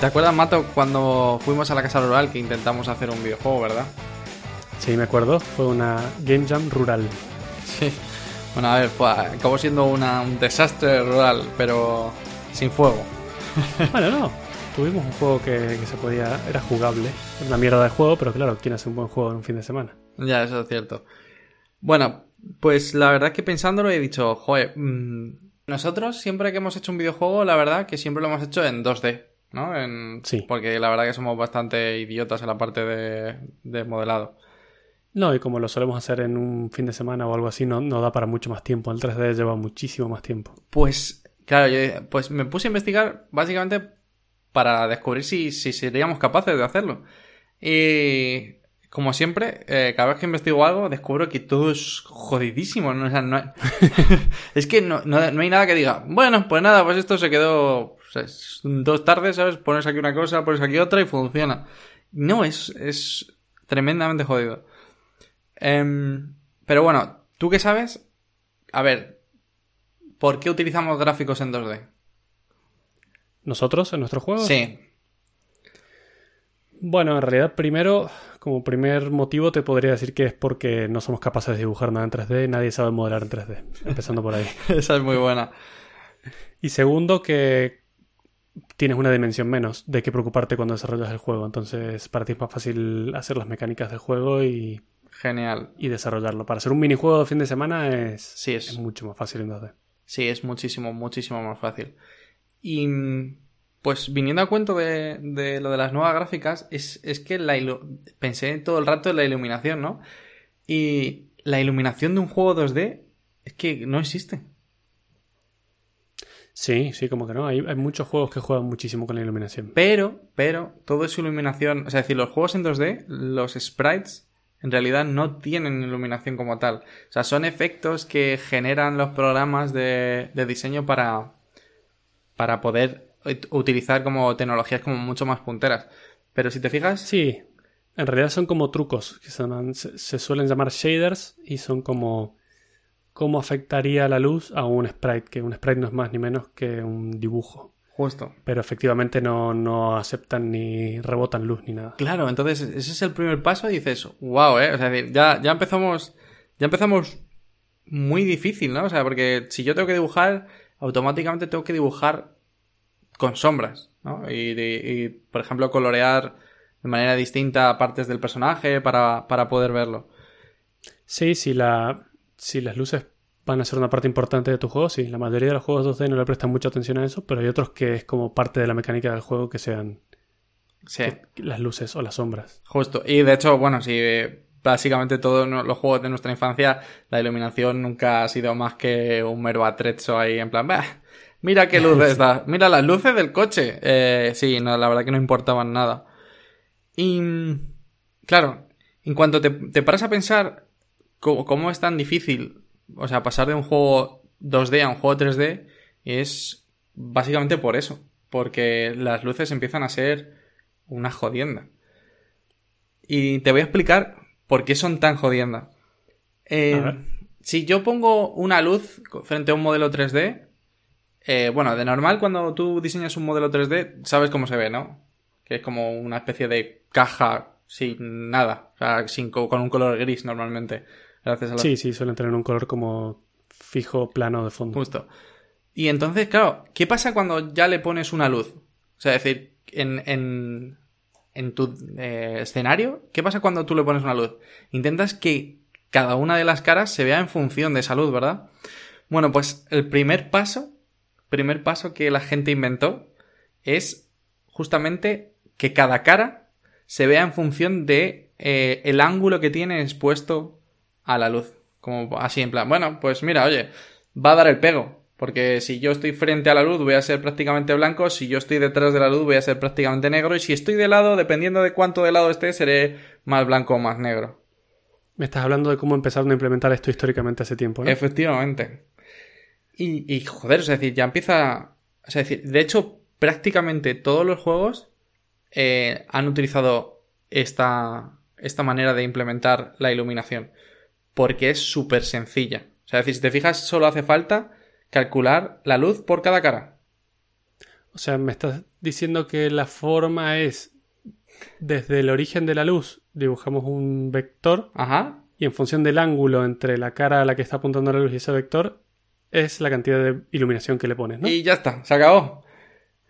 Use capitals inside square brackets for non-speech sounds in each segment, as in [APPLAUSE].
¿Te acuerdas, Mato, cuando fuimos a la casa rural que intentamos hacer un videojuego, verdad? Sí, me acuerdo. Fue una Game Jam rural. Sí. Bueno, a ver, fue, acabó siendo una- un desastre rural, pero sin fuego. [LAUGHS] Bueno, no. Tuvimos un juego que, que se podía. Era jugable. Era una mierda de juego, pero claro, ¿quién hace un buen juego en un fin de semana? Ya, eso es cierto. Bueno, pues la verdad es que pensándolo he dicho, joder, mm, nosotros siempre que hemos hecho un videojuego, la verdad que siempre lo hemos hecho en 2D, ¿no? En, Sí. Porque la verdad que somos bastante idiotas en la parte de, de modelado. No, y como lo solemos hacer en un fin de semana o algo así, no, no da para mucho más tiempo. El 3D lleva muchísimo más tiempo. Pues, claro, yo pues me puse a investigar básicamente para descubrir si, si seríamos capaces de hacerlo. Y como siempre, eh, cada vez que investigo algo, descubro que todo es jodidísimo. ¿no? O sea, no hay- [LAUGHS] es que no, no- no hay nada que diga, bueno, pues nada, pues esto se quedó o sea, es dos tardes, ¿sabes? Pones aquí una cosa, pones aquí otra y funciona. No, es, es tremendamente jodido. Em, pero bueno, ¿tú qué sabes? A ver, ¿por qué utilizamos gráficos en 2D? ¿Nosotros en nuestro juego? Sí, Bueno, en realidad, primero, como primer motivo, te podría decir que es porque no somos capaces de dibujar nada en 3D, nadie sabe modelar en 3D. Empezando por ahí. [LAUGHS] esa es muy buena. Y segundo, que tienes una dimensión menos de qué preocuparte cuando desarrollas el juego. Entonces, para ti es más fácil hacer las mecánicas del juego y, Genial. y desarrollarlo. Para hacer un minijuego de fin de semana es, Sí, es, es mucho más fácil en 2D. sí, es muchísimo, muchísimo más fácil. Y pues viniendo a cuento de, de lo de las nuevas gráficas, es, es que la ilu- pensé todo el rato en la iluminación, ¿no? Y la iluminación de un juego 2D es que no existe. Sí, sí, como que no. Hay, hay muchos juegos que juegan muchísimo con la iluminación. Pero, pero, todo es iluminación. O sea, es decir, los juegos en 2D, los sprites, en realidad no tienen iluminación como tal. O sea, son efectos que generan los programas de, de diseño para, para poder ut- utilizar como tecnologías como mucho más punteras. Pero si te fijas, Sí, en realidad son como trucos, que se, se suelen llamar shaders y son como cómo afectaría la luz a un sprite, que un sprite no es más ni menos que un dibujo. justo. Pero efectivamente no, no aceptan ni rebotan luz ni nada. Claro, entonces ese es el primer paso y dices, wow, eh. O sea, ya, ya empezamos. Ya empezamos muy difícil, ¿no? O sea, porque si yo tengo que dibujar, automáticamente tengo que dibujar con sombras, ¿no? Y, y- y, por ejemplo, colorear de manera distinta partes del personaje para, para poder verlo. Sí, si, la, si las luces van a ser una parte importante de tu juego, sí. La mayoría de los juegos 2D no le prestan mucha atención a eso, pero hay otros que es como parte de la mecánica del juego que sean Sí, las luces o las sombras. justo. Y de hecho, bueno, si eh, básicamente todos los juegos de nuestra infancia, la iluminación nunca ha sido más que un mero atrezzo ahí en plan, "Bah, mira qué [LAUGHS] luces da, mira las luces del coche. Eh, sí, no, la verdad que no importaban nada. Y mm, claro, en cuanto te, te paras a pensar cómo, cómo es tan difícil, o sea, pasar de un juego 2D a un juego 3D, es básicamente por eso. Porque las luces empiezan a ser una jodienda. Y te voy a explicar por qué son tan jodienda. Eh, si yo pongo una luz frente a un modelo 3D, eh, bueno, de normal cuando tú diseñas un modelo 3D, sabes cómo se ve, ¿no? Que es como una especie de caja sin nada, o sea, sin, co- con un color gris normalmente. Gracias a la Sí, sí, suelen tener un color como fijo, plano de fondo. Justo. Y entonces, claro, ¿qué pasa cuando ya le pones una luz? O sea, es decir, en, en, en tu eh, escenario, ¿qué pasa cuando tú le pones una luz? Intentas que cada una de las caras se vea en función de esa luz, ¿verdad? Bueno, pues el primer paso, primer paso que la gente inventó es justamente que cada cara se vea en función de eh, el ángulo que tiene expuesto a la luz. Como así en plan, bueno, pues mira, oye, va a dar el pego. Porque si yo estoy frente a la luz voy a ser prácticamente blanco, si yo estoy detrás de la luz voy a ser prácticamente negro y si estoy de lado, dependiendo de cuánto de lado esté, seré más blanco o más negro. Me estás hablando de cómo empezaron a implementar esto históricamente hace tiempo, ¿no? Efectivamente. Y, y, joder, es decir, ya empieza... Es decir, de hecho, prácticamente todos los juegos eh, han utilizado esta, esta manera de implementar la iluminación. Porque es súper sencilla. O sea, es decir, si te fijas, solo hace falta calcular la luz por cada cara. O sea, me estás diciendo que la forma es desde el origen de la luz dibujamos un vector Ajá. y en función del ángulo entre la cara a la que está apuntando la luz y ese vector es la cantidad de iluminación que le pones, ¿no? Y ya está, se acabó.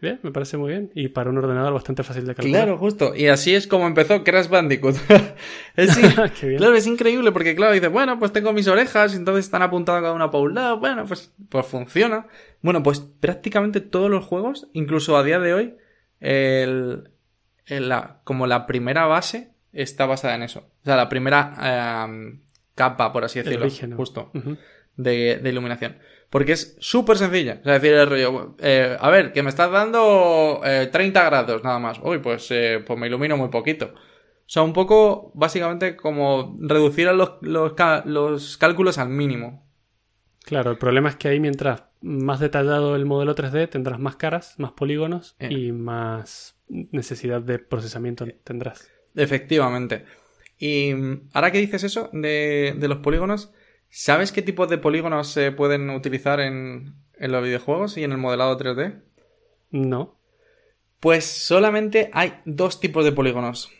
Bien, me parece muy bien. Y para un ordenador bastante fácil de calcular. Claro, justo. Y así es como empezó Crash Bandicoot. [LAUGHS] es, [LAUGHS] claro, es increíble porque, claro, dices, bueno, pues tengo mis orejas y entonces están apuntadas cada una para un lado. Bueno, pues, pues funciona. Bueno, pues prácticamente todos los juegos, incluso a día de hoy, el, el- la, como la primera base está basada en eso. O sea, la primera em, capa, por así El decirlo. origen, ¿no? Justo de, de iluminación. Porque es súper sencilla. O sea, decir el rollo, eh, a ver, que me estás dando eh, 30 grados nada más. Uy, pues, eh, pues me ilumino muy poquito. O sea, un poco, básicamente, como reducir a los, los, cálculos al mínimo. Claro, el problema es que ahí mientras más detallado el modelo 3D tendrás más caras, más polígonos Eh. y más necesidad de procesamiento tendrás. Efectivamente. Y mm, ahora que dices eso de, de los polígonos, ¿sabes qué tipo de polígonos se pueden utilizar en, en los videojuegos y en el modelado 3D? No. Pues solamente hay dos tipos de polígonos.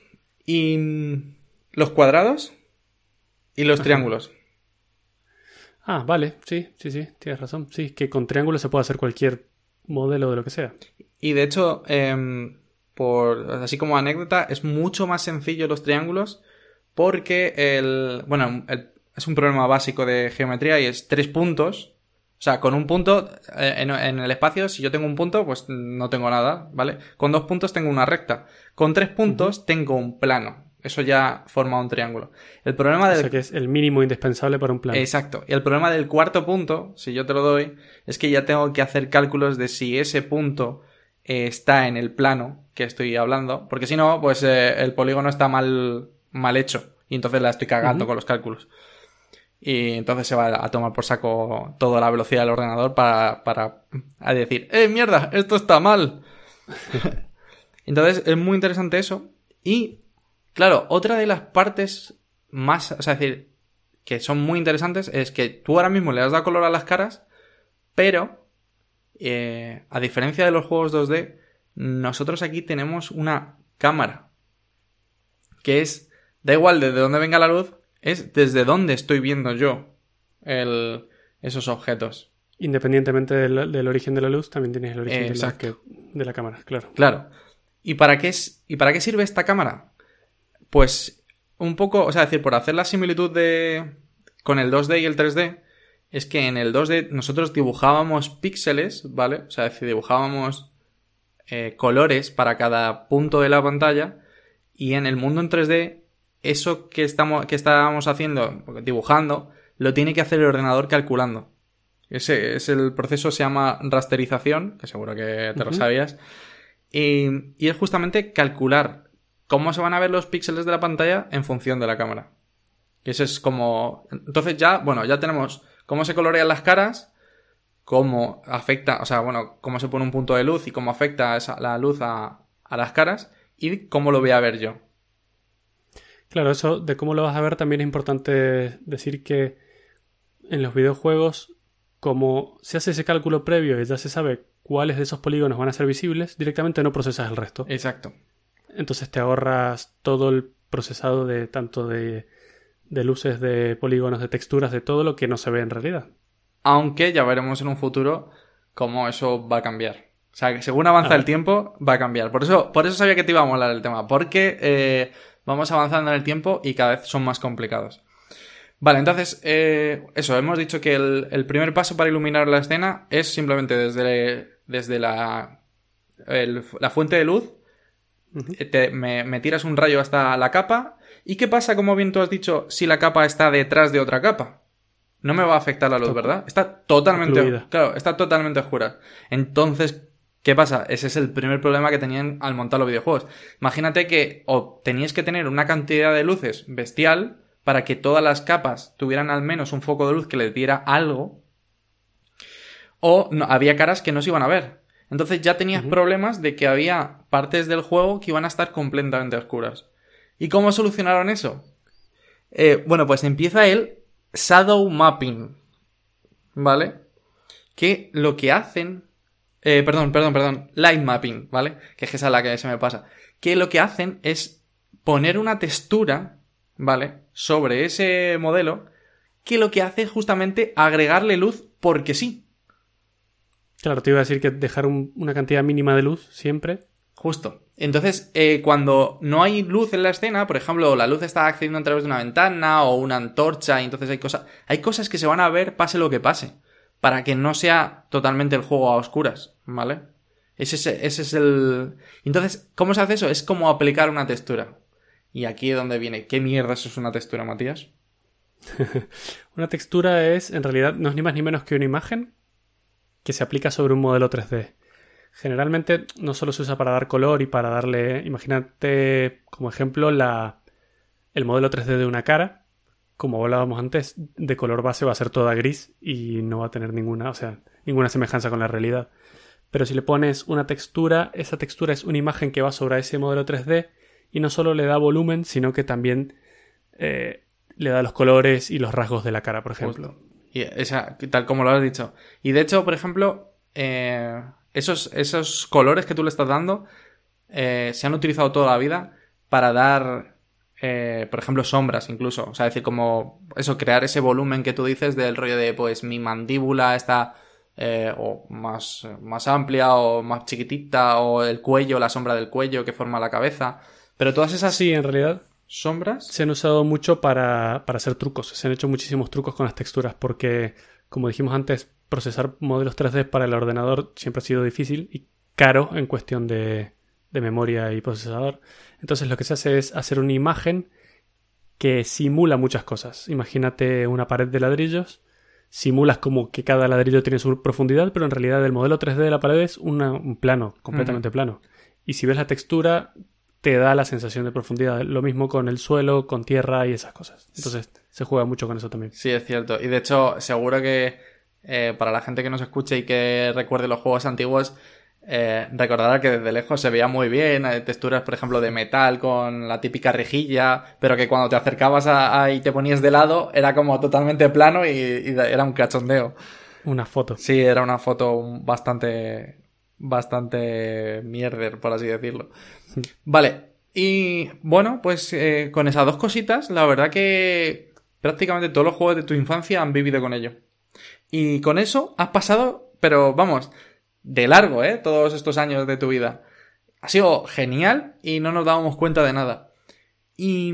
Y los cuadrados y los Ajá. triángulos. Ah, vale, sí, sí, sí, tienes razón. Sí, que con triángulo se puede hacer cualquier modelo de lo que sea. Y de hecho, em, por, así como anécdota, es mucho más sencillo los triángulos porque el, bueno, el- es un problema básico de geometría y es tres puntos. O sea, con un punto eh, en, en el espacio, si yo tengo un punto, pues no tengo nada, ¿vale? Con dos puntos tengo una recta. Con tres puntos tengo un plano. Eso ya forma un triángulo. El problema O del sea que es el mínimo indispensable para un plan. Exacto. Y el problema del cuarto punto, si yo te lo doy, es que ya tengo que hacer cálculos de si ese punto eh, está en el plano que estoy hablando, porque si no, pues eh, el polígono está mal, mal hecho y entonces la estoy cagando con los cálculos. Y entonces se va a tomar por saco toda la velocidad del ordenador para, para a decir, ¡eh, mierda! Esto está mal. [LAUGHS] entonces es muy interesante eso. Y, claro, otra de las partes más, o sea, es decir, que son muy interesantes es que tú ahora mismo le has dado color a las caras, pero eh, a diferencia de los juegos 2D, nosotros aquí tenemos una cámara que es, da igual desde dónde venga la luz, es desde dónde estoy viendo yo el- esos objetos. Independientemente del, del origen de la luz, también tienes el origen de la, de la cámara, claro. Claro. ¿Y para qué es y para qué sirve esta cámara? Pues un poco, o sea, decir, por hacer la similitud de con el 2D y el 3D, es que en el 2D nosotros dibujábamos píxeles, ¿vale? O sea, decir, dibujábamos eh, colores para cada punto de la pantalla y en el mundo en 3D eso que estamos que estábamos haciendo, dibujando, lo tiene que hacer el ordenador calculando. Ese es el proceso se llama rasterización, que seguro que te lo sabías. Y, y es justamente calcular cómo se van a ver los píxeles de la pantalla en función de la cámara. Y eso es como. Entonces ya, bueno, ya tenemos cómo se colorean las caras, cómo afecta, o sea, bueno, cómo se pone un punto de luz y cómo afecta esa- la luz a, a las caras y cómo lo voy a ver yo. Claro, eso de cómo lo vas a ver también es importante decir que en los videojuegos, como se hace ese cálculo previo y ya se sabe cuáles de esos polígonos van a ser visibles, directamente no procesas el resto. Exacto. Entonces te ahorras todo el procesado de tanto de, de luces, de polígonos, de texturas, de todo lo que no se ve en realidad. Aunque ya veremos en un futuro cómo eso va a cambiar. O sea, que según avanza Ah. el tiempo, va a cambiar. Por eso, por eso sabía que te iba a molar el tema. Porque eh, vamos avanzando en el tiempo y cada vez son más complicados. Vale, entonces, eh, eso, hemos dicho que el, el primer paso para iluminar la escena es simplemente desde, desde la, el- la fuente de luz, eh, te- me, me tiras un rayo hasta la capa. ¿Y qué pasa, como bien tú has dicho, si la capa está detrás de otra capa? No me va a afectar la luz, ¿verdad? Está totalmente, claro, está totalmente oscura. Entonces, ¿qué pasa? Ese es el primer problema que tenían al montar los videojuegos. Imagínate que o tenías que tener una cantidad de luces bestial para que todas las capas tuvieran al menos un foco de luz que les diera algo. O no, había caras que no se iban a ver. Entonces ya tenías problemas de que había partes del juego que iban a estar completamente oscuras. ¿Y cómo solucionaron eso? Eh, bueno, pues empieza el Shadow Mapping. ¿Vale? Que lo que hacen eh, perdón, perdón, perdón, light mapping, ¿vale? Que es esa es la que se me pasa. Que lo que hacen es poner una textura, ¿vale? Sobre ese modelo, que lo que hace es justamente agregarle luz porque sí. Claro, te iba a decir que dejar un- una cantidad mínima de luz siempre. Justo. Entonces, eh, cuando no hay luz en la escena, por ejemplo, la luz está accediendo a través de una ventana o una antorcha, y entonces hay cosas, hay cosas que se van a ver pase lo que pase, para que no sea totalmente el juego a oscuras, ¿vale? Ese es, el... Entonces, ¿cómo se hace eso? Es como aplicar una textura. Y aquí es donde viene. ¿Qué mierda es una textura, Matías? [LAUGHS] Una textura es, en realidad, no es ni más ni menos que una imagen que se aplica sobre un modelo 3D. Generalmente no solo se usa para dar color y para darle, imagínate como ejemplo la, el modelo 3D de una cara, como hablábamos antes, de color base va a ser toda gris y no va a tener ninguna, o sea, ninguna semejanza con la realidad. Pero si le pones una textura, esa textura es una imagen que va sobre ese modelo 3D y no solo le da volumen, sino que también eh, le da los colores y los rasgos de la cara, por ejemplo. Y esa, tal como lo has dicho. Y de hecho, por ejemplo, eh, esos, esos colores que tú le estás dando eh, se han utilizado toda la vida para dar, eh, por ejemplo, sombras incluso. O sea, decir, como eso, crear ese volumen que tú dices del rollo de, pues, mi mandíbula está eh, o más, más amplia o más chiquitita o el cuello, la sombra del cuello que forma la cabeza. Pero todas esas Sí, en realidad sombras... se han usado mucho para, para hacer trucos. Se han hecho muchísimos trucos con las texturas porque, como dijimos antes, procesar modelos 3D para el ordenador siempre ha sido difícil y caro en cuestión de, de memoria y procesador. Entonces lo que se hace es hacer una imagen que simula muchas cosas. Imagínate una pared de ladrillos, simulas como que cada ladrillo tiene su profundidad, pero en realidad el modelo 3D de la pared es una- un plano, completamente plano. Y si ves la textura, te da la sensación de profundidad. Lo mismo con el suelo, con tierra y esas cosas. Entonces se juega mucho con eso también. Sí, es cierto. Y de hecho, seguro que eh, para la gente que nos escuche y que recuerde los juegos antiguos, eh, recordará que desde lejos se veía muy bien, texturas, por ejemplo, de metal con la típica rejilla, pero que cuando te acercabas a, a- y te ponías de lado era como totalmente plano y, y era un cachondeo. Una foto. Sí, era una foto bastante, bastante mierder, por así decirlo. Vale, y bueno, pues eh, con esas dos cositas, la verdad que prácticamente todos los juegos de tu infancia han vivido con ello. Y con eso has pasado, pero vamos, de largo, ¿eh? Todos estos años de tu vida. Ha sido genial y no nos dábamos cuenta de nada. Y...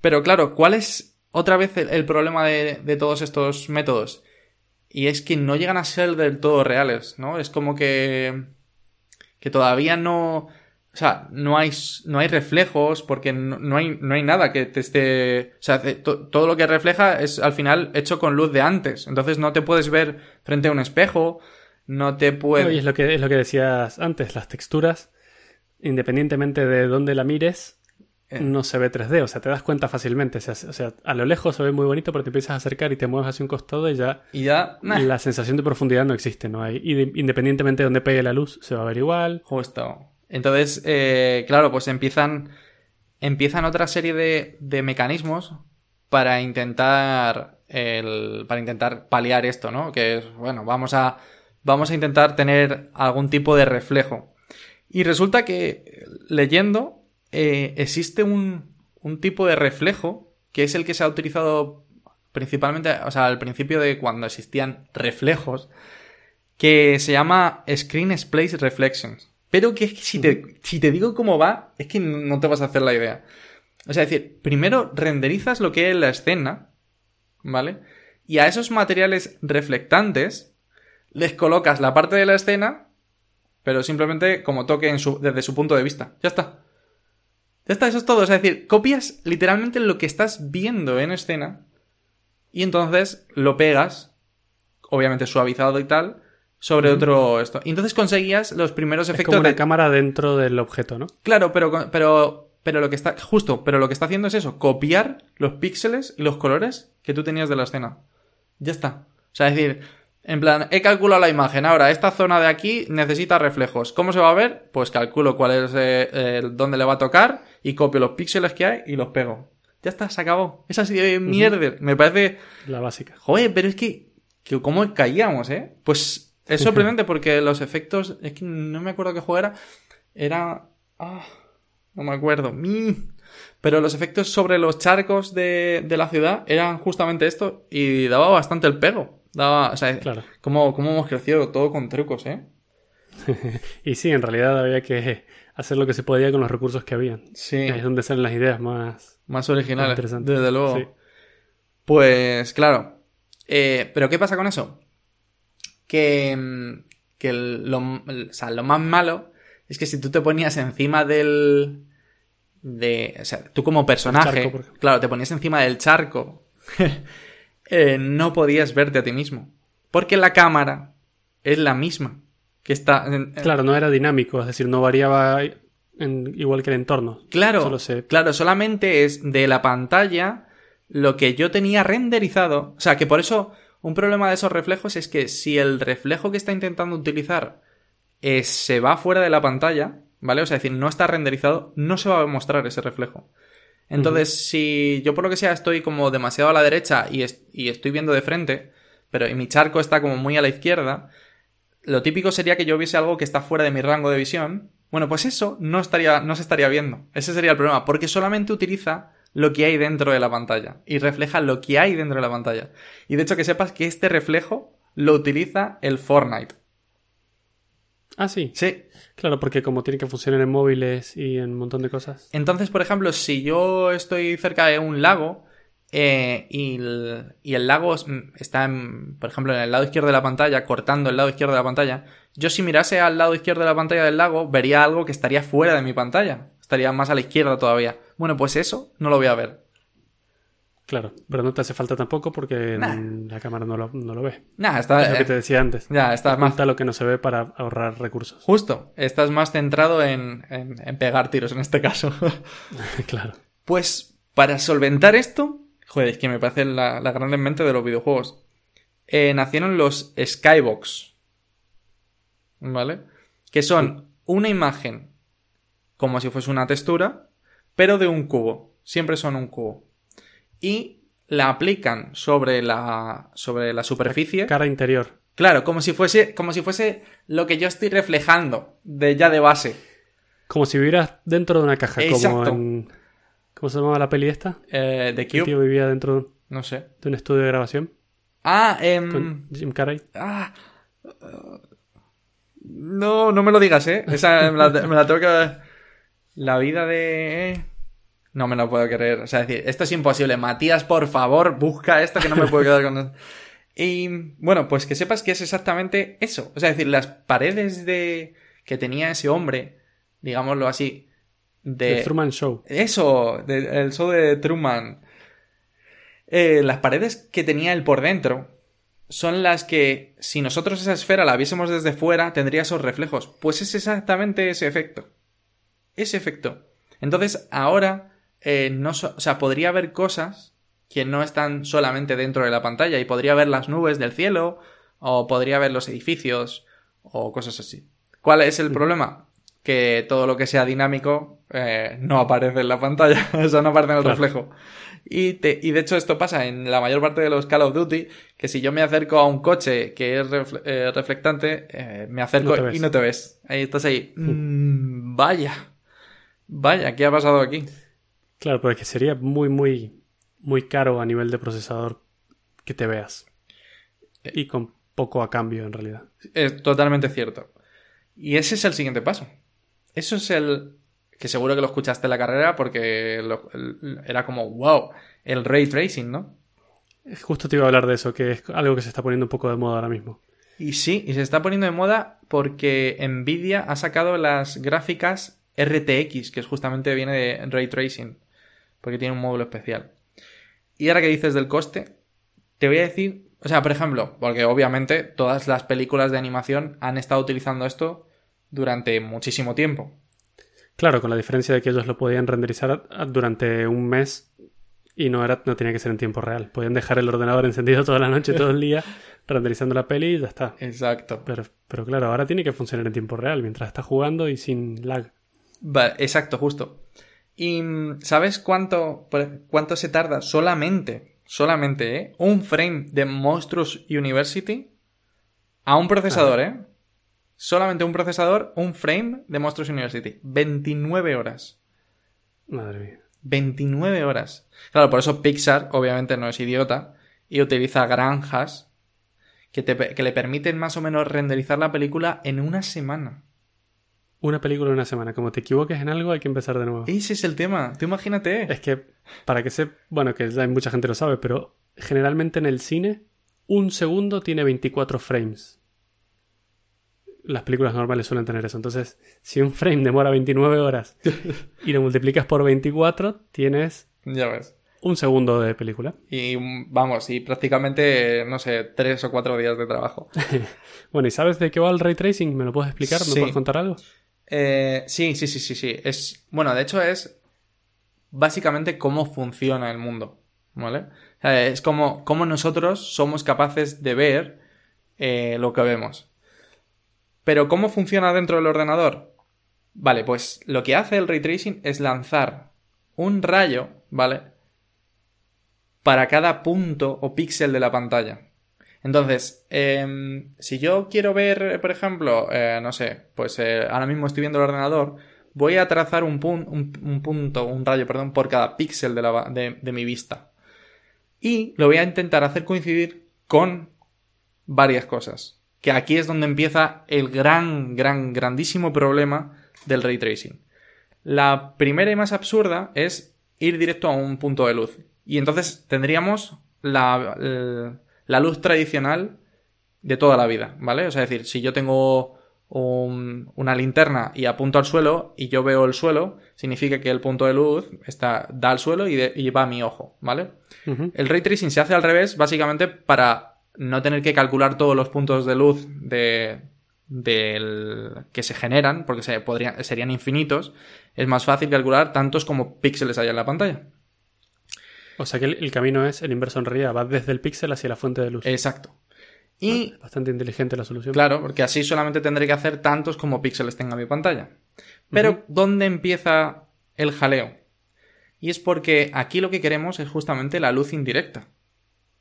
Pero claro, ¿cuál es otra vez el, problema de, todos estos métodos? Y es que no llegan a ser del todo reales, ¿no? Es como que... que todavía no... O sea, no hay, no hay reflejos porque no, hay, no hay nada que te esté... O sea, to- todo lo que refleja es al final hecho con luz de antes. Entonces no te puedes ver frente a un espejo, no te No, y es lo que es lo que decías antes, las texturas, independientemente de dónde la mires, Eh. no se ve 3D, o sea, te das cuenta fácilmente. O sea, o sea, a lo lejos se ve muy bonito, pero te empiezas a acercar y te mueves hacia un costado y ya Y ya... nah, la sensación de profundidad no existe, no hay. Independientemente de dónde pegue la luz, se va a ver igual. Justo. Entonces, eh, claro, pues empiezan. Empiezan otra serie de, de mecanismos para intentar. El, para intentar paliar esto, ¿no? Que es, bueno, vamos a. Vamos a intentar tener algún tipo de reflejo. Y resulta que, leyendo, eh, existe un, un tipo de reflejo que es el que se ha utilizado principalmente, o sea, al principio de cuando existían reflejos, que se llama Screen Space Reflections. Pero que es que si te, si te digo cómo va, es que no te vas a hacer la idea. O sea, es decir, primero renderizas lo que es la escena, ¿vale? Y a esos materiales reflectantes les colocas la parte de la escena, pero simplemente como toque en su, desde su punto de vista. Ya está. Ya está, eso es todo. Es decir, copias literalmente lo que estás viendo en escena y entonces lo pegas, obviamente suavizado y tal, sobre otro esto. Y entonces conseguías los primeros Es efectos como una de... cámara dentro del objeto, ¿no? Claro, pero, pero, pero lo que está, justo, pero lo que está haciendo es eso, copiar los píxeles y los colores que tú tenías de la escena. Ya está. O sea, es decir, en plan, he calculado la imagen. Ahora, esta zona de aquí necesita reflejos. ¿Cómo se va a ver? Pues calculo cuál es, eh, dónde le va a tocar y copio los píxeles que hay y los pego. Ya está, se acabó. Es así de mierda. Me parece, La básica. Joder, pero es que, que ¿cómo caíamos, eh? Pues Es [LAUGHS] sorprendente porque los efectos. Es que no me acuerdo qué juego era. Era. Ah, no me acuerdo. Mm. Pero los efectos sobre los charcos de, de la ciudad eran justamente esto y daba bastante el pego. Daba, o sea, Claro. cómo, cómo hemos crecido todo con trucos, ¿eh? [LAUGHS] Y sí, en realidad había que hacer lo que se podía con los recursos que habían. Sí, Ahí es donde salen las ideas más... más originales, interesante. desde luego. Sí. Pues claro. Eh, Pero ¿qué pasa con eso? Que, mm, que lo, o sea, lo más malo es que si tú te ponías encima del... De, o sea, tú como personaje, charco, claro, te ponías encima del charco, [LAUGHS] [LAUGHS] eh, no podías verte a ti mismo. Porque la cámara es la misma que está... en- en- Claro, no era dinámico, es decir, no variaba en- igual que el entorno. Claro, Solo se- claro, solamente es de la pantalla lo que yo tenía renderizado. O sea, que por eso un problema de esos reflejos es que si el reflejo que está intentando utilizar eh, se va fuera de la pantalla, ¿vale? O sea, es decir, no está renderizado, no se va a mostrar ese reflejo. Entonces, si yo por lo que sea estoy como demasiado a la derecha y, y estoy viendo de frente, pero y mi charco está como muy a la izquierda, lo típico sería que yo viese algo que está fuera de mi rango de visión. Bueno, pues eso no estaría, no se estaría viendo. Ese sería el problema, porque solamente utiliza lo que hay dentro de la pantalla y refleja lo que hay dentro de la pantalla. Y de hecho que sepas que este reflejo lo utiliza el Fortnite. Ah, sí. Sí. Claro, porque como tiene que funcionar en móviles y en un montón de cosas. Entonces, por ejemplo, si yo estoy cerca de un lago eh, y, el, y el lago es- está, en, por ejemplo, en el lado izquierdo de la pantalla, cortando el lado izquierdo de la pantalla, yo si mirase al lado izquierdo de la pantalla del lago, vería algo que estaría fuera de mi pantalla. Estaría más a la izquierda todavía. Bueno, pues eso no lo voy a ver. Claro, pero no te hace falta tampoco porque Nah. la cámara no lo, no lo ve. Nada, está... Es lo que eh, te decía antes. ya, estás más... Lo que no se ve para ahorrar recursos. Justo, estás más centrado en, en- en pegar tiros en este caso. [LAUGHS] claro. Pues para solventar esto, joder, es que me parece la, la gran mente de los videojuegos. Eh, nacieron los Skybox. ¿Vale? Que son una imagen como si fuese una textura, pero de un cubo. Siempre son un cubo. Y la aplican sobre la, sobre la superficie. Cara interior. Claro, como si fuese, como si fuese lo que yo estoy reflejando de ya de base. Como si vivieras dentro de una caja. Como Exacto. en... ¿Cómo se llamaba la peli esta? Eh, de El Cube. tío vivía dentro de un- No sé. de un estudio de grabación Ah, em, con Jim Carrey. Ah. No, no me lo digas, ¿eh? Esa me la, me la tengo que... La vida de... No me lo puedo creer. O sea, es decir, esto es imposible. Matías, por favor, busca esto que no me puedo quedar con... Y bueno, pues que sepas que es exactamente eso. O sea, es decir, las paredes de... que tenía ese hombre, digámoslo así, de... The Truman Show. Eso, de- el show de Truman. Eh, las paredes que tenía él por dentro son las que, si nosotros esa esfera la viésemos desde fuera, tendría esos reflejos. Pues es exactamente ese efecto. Ese efecto. Entonces, ahora, eh, no so- o sea, podría haber cosas que no están solamente dentro de la pantalla y podría ver las nubes del cielo o podría ver los edificios o cosas así. ¿Cuál es el problema? Que todo lo que sea dinámico eh, no aparece en la pantalla, [LAUGHS] o sea, no aparece en el Claro. reflejo. Y, te- y de hecho esto pasa en la mayor parte de los Call of Duty, que si yo me acerco a un coche que es eh, reflectante, eh, me acerco No y no te ves. Ahí estás ahí. Mm, vaya. Vaya, ¿qué ha pasado aquí? Claro, pero es que sería muy, muy, muy caro a nivel de procesador que te veas. Y con poco a cambio, en realidad. Es totalmente cierto. Y ese es el siguiente paso. Eso es el... Que seguro que lo escuchaste en la carrera porque lo- el- era como, wow, el ray tracing, ¿no? Justo te iba a hablar de eso, que es algo que se está poniendo un poco de moda ahora mismo. Y sí, y se está poniendo de moda porque Nvidia ha sacado las gráficas RTX, que es justamente viene de ray tracing, porque tiene un módulo especial. Y ahora que dices del coste, te voy a decir, o sea, por ejemplo, porque obviamente todas las películas de animación han estado utilizando esto durante muchísimo tiempo. Claro, con la diferencia de que ellos lo podían renderizar durante un mes y no, era, no tenía que ser en tiempo real. Podían dejar el ordenador encendido toda la noche, todo el día, [LAUGHS] renderizando la peli y ya está. Exacto. Pero, pero claro, ahora tiene que funcionar en tiempo real mientras está jugando y sin lag. Exacto, justo. ¿Y sabes cuánto, cuánto se tarda solamente, solamente, ¿eh? Un frame de Monstrous University A un procesador, ¿eh? Solamente un procesador, un frame de Monsters University. 29 horas. Madre mía. 29 horas. Claro, por eso Pixar obviamente no es idiota y utiliza granjas que, te- que le permiten más o menos renderizar la película en una semana. Una película en una semana. Como te equivoques en algo, hay que empezar de nuevo. Ese es el tema. Tú imagínate. Es que, para que se... Bueno, que ya mucha gente lo sabe, pero generalmente en el cine, un segundo tiene 24 frames. Las películas normales suelen tener eso. Entonces, si un frame demora 29 horas [LAUGHS] y lo multiplicas por 24, tienes Ya ves. un segundo de película. Y vamos, y prácticamente, no sé, tres o cuatro días de trabajo. [LAUGHS] Bueno, ¿y sabes de qué va el ray tracing? ¿Me lo puedes explicar? ¿Me Sí. puedes contar algo? Eh, sí, sí, sí, sí, sí. Es, bueno, de hecho es básicamente cómo funciona el mundo, ¿vale? Es como, cómo nosotros somos capaces de ver eh, lo que vemos. Pero ¿cómo funciona dentro del ordenador? Vale, pues lo que hace el ray tracing es lanzar un rayo, ¿vale? Para cada punto o píxel de la pantalla. Entonces, em, si yo quiero ver, por ejemplo, eh, no sé, pues eh, ahora mismo estoy viendo el ordenador, voy a trazar un, un- un punto, un rayo, perdón, por cada píxel de, mi vista. Y lo voy a intentar hacer coincidir con varias cosas. Que aquí es donde empieza el gran, gran, grandísimo problema del ray tracing. La primera y más absurda es ir directo a un punto de luz. Y entonces tendríamos la, la luz tradicional de toda la vida, ¿vale? O sea, es decir, si yo tengo un- una linterna y apunto al suelo y yo veo el suelo, significa que el punto de luz está, da al suelo y, de- y va a mi ojo, ¿vale? El ray tracing se hace al revés, básicamente para no tener que calcular todos los puntos de luz de, del- que se generan, porque se podrían, serían infinitos. Es más fácil calcular tantos como píxeles hay en la pantalla. O sea que el, el camino es el inverso en realidad. Va desde el píxel hacia la fuente de luz. Exacto. Y Bastante inteligente la solución. Claro, porque así solamente tendré que hacer tantos como píxeles tenga mi pantalla. Pero, ¿dónde empieza el jaleo? Y es porque aquí lo que queremos es justamente la luz indirecta.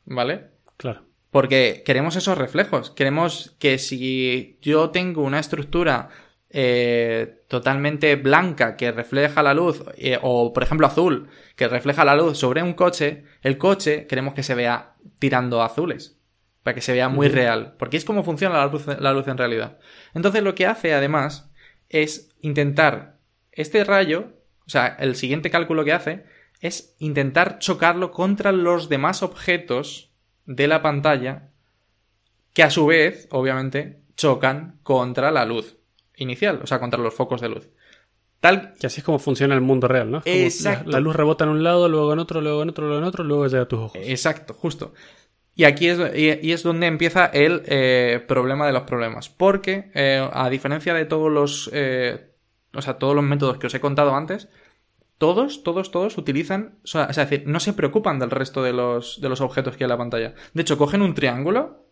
¿Vale? Claro. Porque queremos esos reflejos. Queremos que si yo tengo una estructura eh, totalmente blanca que refleja la luz, eh, o por ejemplo azul, que refleja la luz sobre un coche, el coche queremos que se vea tirando azules. Para que se vea muy real. Porque es como funciona la luz, la luz en realidad. Entonces lo que hace además es intentar este rayo, o sea, el siguiente cálculo que hace es intentar chocarlo contra los demás objetos de la pantalla que a su vez, obviamente, chocan contra la luz inicial, o sea, contra los focos de luz. Tal Que así es como funciona el mundo real, ¿no? Exacto. La, la luz rebota en un lado, luego en otro, luego en otro, luego en otro, luego llega a tus ojos. Exacto, justo. Y aquí es, y, y es donde empieza el eh, problema de los problemas. Porque, eh, a diferencia de todos los. eh, o sea, todos los métodos que os he contado antes, todos, todos, todos utilizan. O sea, es decir, no se preocupan del resto de los, de los objetos que hay en la pantalla. De hecho, cogen un triángulo.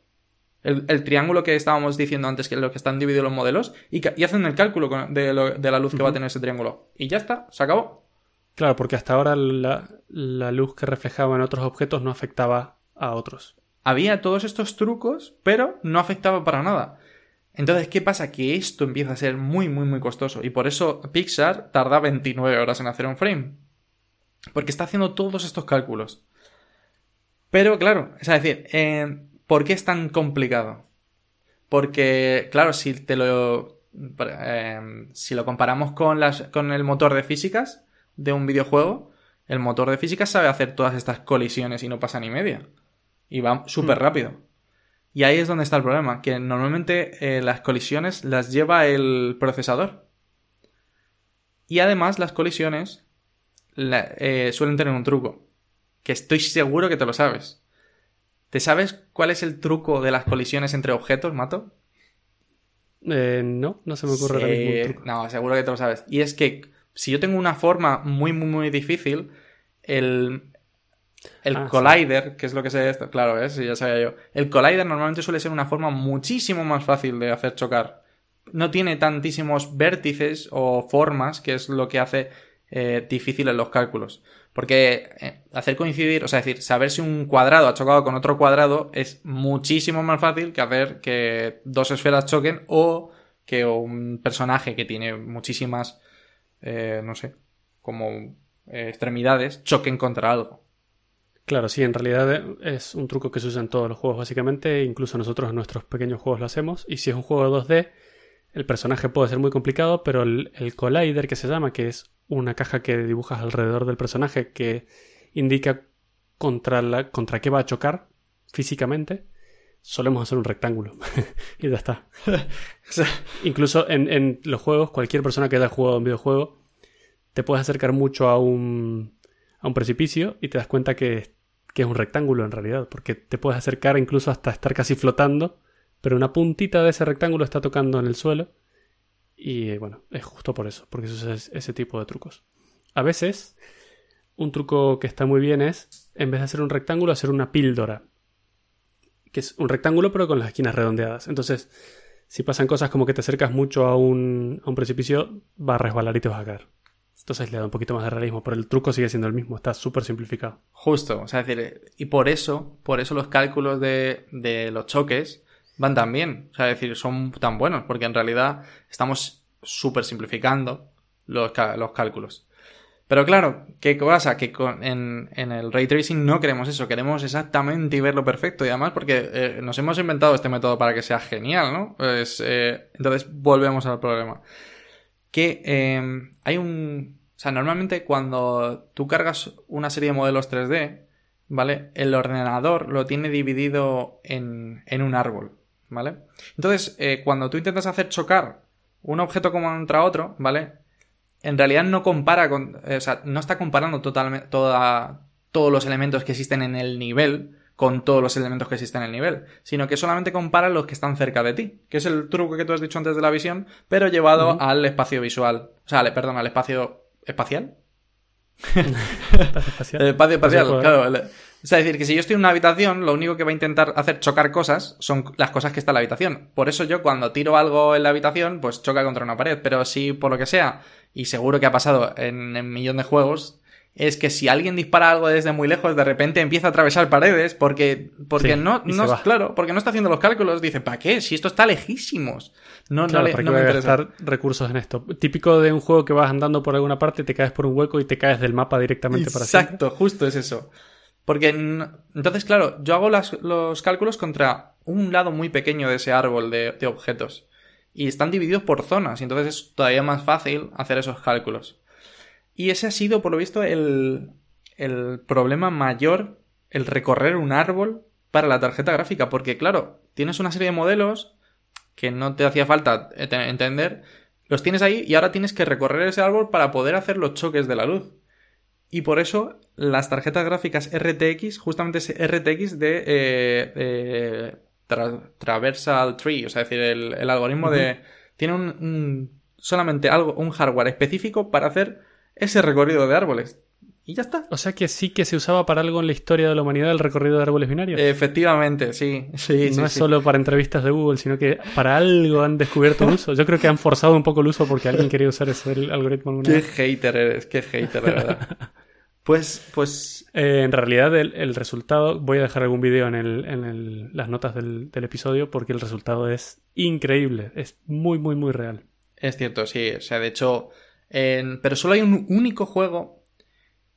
El, el triángulo que estábamos diciendo antes, que es lo que están divididos los modelos, y, hacen el cálculo de, lo- de la luz que va a tener ese triángulo. Y ya está, se acabó. Claro, porque hasta ahora la, la luz que reflejaba en otros objetos no afectaba a otros. había todos estos trucos, pero no afectaba para nada. Entonces, ¿qué pasa? Que esto empieza a ser muy, muy, muy costoso. Y por eso Pixar tarda 29 horas en hacer un frame. Porque está haciendo todos estos cálculos. Pero claro, es decir, eh, ¿por qué es tan complicado? Porque, claro, si te lo. eh, si lo comparamos con, las, con el motor de físicas de un videojuego, el motor de físicas sabe hacer todas estas colisiones y no pasa ni media. Y va súper Hmm. rápido. Y ahí es donde está el problema, que normalmente eh, las colisiones las lleva el procesador. Y además las colisiones la- eh, suelen tener un truco, que estoy seguro que te lo sabes. ¿Te sabes cuál es el truco de las colisiones entre objetos, Mato? Eh, no, no se me ocurre ahora mismo un Sí, truco. No, seguro que te lo sabes. Y es que si yo tengo una forma muy, muy, muy difícil, el, el Ah, sí. collider, que es lo que sé esto, claro, ¿eh? Sí, ya sabía yo. El collider normalmente suele ser una forma muchísimo más fácil de hacer chocar. No tiene tantísimos vértices o formas, que es lo que hace eh, difíciles los cálculos. Porque eh, hacer coincidir, o sea, decir, saber si un cuadrado ha chocado con otro cuadrado es muchísimo más fácil que hacer que dos esferas choquen o que un personaje que tiene muchísimas, eh, no sé, como eh, extremidades choquen contra algo. Claro, sí, en realidad es un truco que se usa en todos los juegos, básicamente. Incluso nosotros en nuestros pequeños juegos lo hacemos. Y si es un juego 2D, el personaje puede ser muy complicado, pero el, collider que se llama, que es una caja que dibujas alrededor del personaje que indica contra, la, contra qué va a chocar físicamente, solemos hacer un rectángulo. [LAUGHS] y ya está. [LAUGHS] Incluso en, en, los juegos, cualquier persona que haya jugado un videojuego, te puedes acercar mucho a un, a un precipicio y te das cuenta que que es un rectángulo en realidad, porque te puedes acercar incluso hasta estar casi flotando, pero una puntita de ese rectángulo está tocando en el suelo. Y bueno, es justo por eso, porque eso es ese tipo de trucos. A veces, un truco que está muy bien es, en vez de hacer un rectángulo, hacer una píldora. Que es un rectángulo pero con las esquinas redondeadas. Entonces, si pasan cosas como que te acercas mucho a un, a un precipicio, va a resbalar y te vas a caer. Entonces le da un poquito más de realismo, pero el truco sigue siendo el mismo, está súper simplificado. Justo, o sea, es decir, y por eso, por eso los cálculos de, de los choques van tan bien, o sea, es decir, son tan buenos, porque en realidad estamos súper simplificando los, los, cálculos. Pero claro, ¿qué pasa? Que en, el ray tracing no queremos eso, queremos exactamente y verlo perfecto. Y además porque eh, nos hemos inventado este método para que sea genial, ¿no? Eh, entonces volvemos al problema que em, hay un... O sea, normalmente cuando tú cargas una serie de modelos 3D, ¿vale? El ordenador lo tiene dividido en un árbol, ¿vale? Entonces, eh, cuando tú intentas hacer chocar un objeto contra otro, ¿vale? En realidad no compara con... o sea, no está comparando totalmente toda, todos los elementos que existen en el nivel, con todos los elementos que existen en el nivel, sino que solamente compara los que están cerca de ti, que es el truco que tú has dicho antes de la visión, pero llevado al espacio visual. O sea, perdón, al espacio espacial. [LAUGHS] [LAUGHS] espacial. el espacio espacial, claro. Es decir, que si yo estoy en una habitación, lo único que va a intentar hacer chocar cosas son las cosas que están en la habitación. Por eso yo cuando tiro algo en la habitación, pues choca contra una pared. Pero si por lo que sea, y seguro que ha pasado en un millón de juegos, es que si alguien dispara algo desde muy lejos, de repente empieza a atravesar paredes porque, porque no, no claro, porque no está haciendo los cálculos. Dice, ¿para qué? Si esto está lejísimos. No, no, le, no me interesa. recursos en esto. Típico de un juego que vas andando por alguna parte, te caes por un hueco y te caes del mapa directamente para siempre. Exacto, justo es eso. Porque entonces, claro, yo hago los cálculos contra un lado muy pequeño de ese árbol de, de objetos. Y están divididos por zonas, y entonces es todavía más fácil hacer esos cálculos. Y ese ha sido, por lo visto, el, el problema mayor, el recorrer un árbol para la tarjeta gráfica. Porque, claro, tienes una serie de modelos que no te hacía falta entender, los tienes ahí y ahora tienes que recorrer ese árbol para poder hacer los choques de la luz. Y por eso las tarjetas gráficas RTX, justamente ese RTX de eh, Traversal Tree, o sea, es decir, el, algoritmo de... Tiene un, solamente algo, un hardware específico para hacer ese recorrido de árboles. Y ya está. O sea que sí que se usaba para algo en la historia de la humanidad el recorrido de árboles binarios. Efectivamente, sí. sí no es solo para entrevistas de Google, sino que para algo han descubierto un uso. Yo creo que han forzado un poco el uso porque alguien quería usar ese algoritmo alguna Qué hater eres, qué hater, de verdad. [LAUGHS] Pues, pues. Eh, en realidad, el, resultado. Voy a dejar algún vídeo en, el, en las notas del, episodio porque el resultado es increíble. Es muy, muy, muy real. Es cierto, sí. O sea, de hecho, pero solo hay un único juego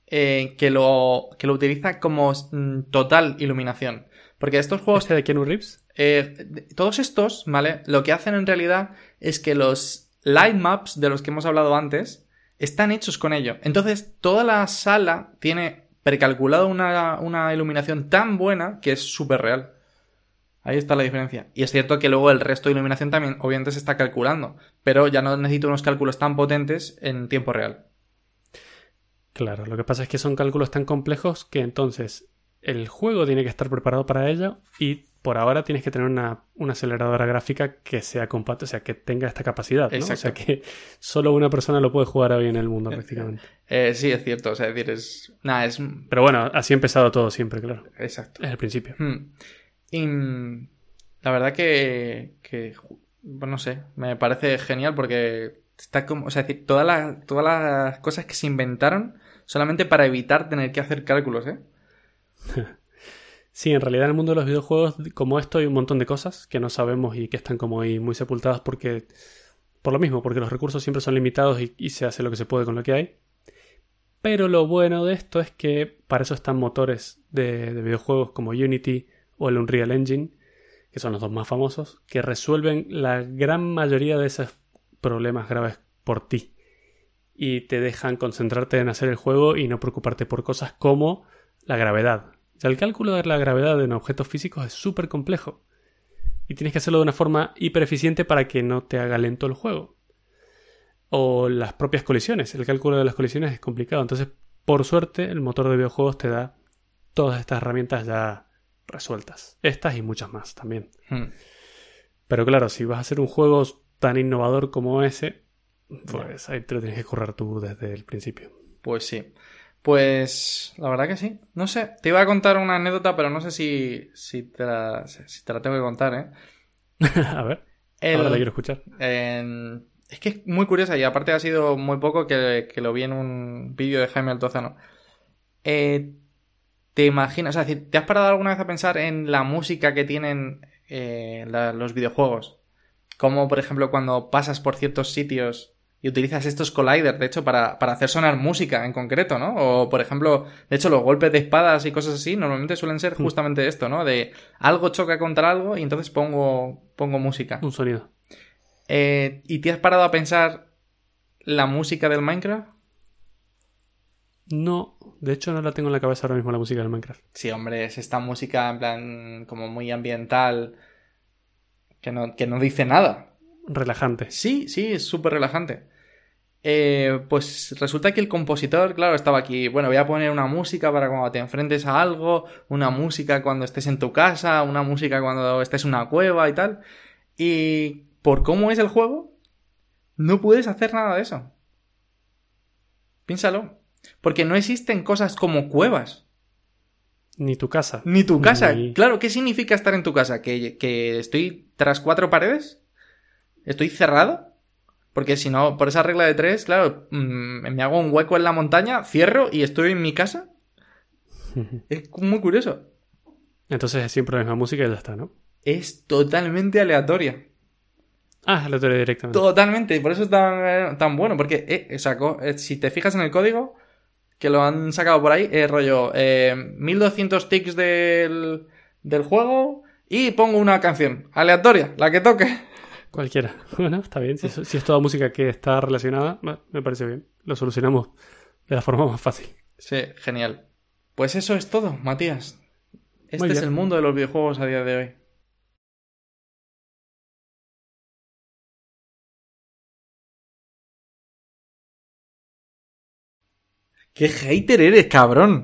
eh, que, lo, que lo utiliza como mm, total iluminación. Porque estos juegos... ¿Este de Keanu Reeves? Eh, todos estos, ¿vale? Lo que hacen en realidad es que los light maps de los que hemos hablado antes están hechos con ello. Entonces, toda la sala tiene precalculado una, una iluminación tan buena que es súper real. Ahí está la diferencia. Y es cierto que luego el resto de iluminación también obviamente se está calculando, pero ya no necesito unos cálculos tan potentes en tiempo real. Claro, lo que pasa es que son cálculos tan complejos que entonces el juego tiene que estar preparado para ello y por ahora tienes que tener una, aceleradora gráfica que sea compatible, o sea, que tenga esta capacidad, ¿no? O sea, que solo una persona lo puede jugar hoy en el mundo prácticamente. [LAUGHS] Eh, sí, es cierto, o sea, es decir, es... Nada, es... Pero bueno, así ha empezado todo siempre, claro. Exacto. Es el principio. Hmm. Y la verdad que, que no sé, me parece genial porque está como, o sea, decir, todas las, todas las cosas que se inventaron solamente para evitar tener que hacer cálculos, ¿eh? [LAUGHS] Sí, en realidad en el mundo de los videojuegos, como esto, hay un montón de cosas que no sabemos y que están como ahí muy sepultadas porque. Por lo mismo, porque los recursos siempre son limitados y, se hace lo que se puede con lo que hay. Pero lo bueno de esto es que para eso están motores de, de videojuegos como Unity o el Unreal Engine, que son los dos más famosos, que resuelven la gran mayoría de esos problemas graves por ti. Y te dejan concentrarte en hacer el juego y no preocuparte por cosas como la gravedad, el cálculo de la gravedad en objetos físicos es súper complejo. Y tienes que hacerlo de una forma hiper eficiente para que no te haga lento el juego. O las propias colisiones. El cálculo de las colisiones es complicado. Entonces, por suerte, el motor de videojuegos te da todas estas herramientas ya resueltas. Estas y muchas más también. Hmm. Pero claro, si vas a hacer un juego tan innovador como ese, pues ahí te lo tienes que correr tú desde el principio. Pues sí. Pues la verdad que sí. No sé, te iba a contar una anécdota, pero no sé si, si, te, la, si te la tengo que contar, ¿eh? [LAUGHS] a ver. ahora la quiero escuchar. es que es muy curiosa y aparte ha sido muy poco que, lo vi en un vídeo de Jaime Altozano. Eh, ¿Te imaginas? Es decir, ¿te has parado alguna vez a pensar en la música que tienen eh, los videojuegos? Como por ejemplo cuando pasas por ciertos sitios y utilizas estos colliders, de hecho, para, hacer sonar música en concreto, ¿no? O, por ejemplo, de hecho, los golpes de espadas y cosas así normalmente suelen ser hmm. justamente esto, ¿no? De algo choca contra algo y entonces pongo, pongo música. Un sonido. Eh, ¿Y te has parado a pensar la música del Minecraft? No, de hecho no la tengo en la cabeza ahora mismo la música del Minecraft. Sí, hombre, es esta música en plan como muy ambiental que no, que no dice nada relajante. Sí, sí, es súper relajante. Eh, pues resulta que el compositor, claro, estaba aquí. Bueno, voy a poner una música para cuando te enfrentes a algo, una música cuando estés en tu casa, una música cuando estés en una cueva y tal. Y por cómo es el juego, no puedes hacer nada de eso. Piénsalo. Porque no existen cosas como cuevas. Ni tu casa. Ni tu casa. Claro, ¿qué significa estar en tu casa? ¿Que, ¿Que estoy tras cuatro paredes? ¿Estoy cerrado? Porque si no, por esa regla de tres, claro, mm, me hago un hueco en la montaña, cierro y estoy en mi casa. [LAUGHS] es muy curioso. Entonces es siempre la misma música y ya está, ¿no? Es totalmente aleatoria. Ah, aleatoria directamente. Totalmente, por eso es tan, tan bueno, porque eh, sacó, eh, si te fijas en el código, que lo han sacado por ahí, es rollo, 1200 eh, ticks del, del juego y pongo una canción aleatoria, la que toque. Cualquiera. [LAUGHS] Bueno, está bien. Si es, toda música que está relacionada, me parece bien. Lo solucionamos de la forma más fácil. Sí, genial. Pues eso es todo, Matías. Este es el mundo de los videojuegos a día de hoy. ¡Qué hater eres, cabrón!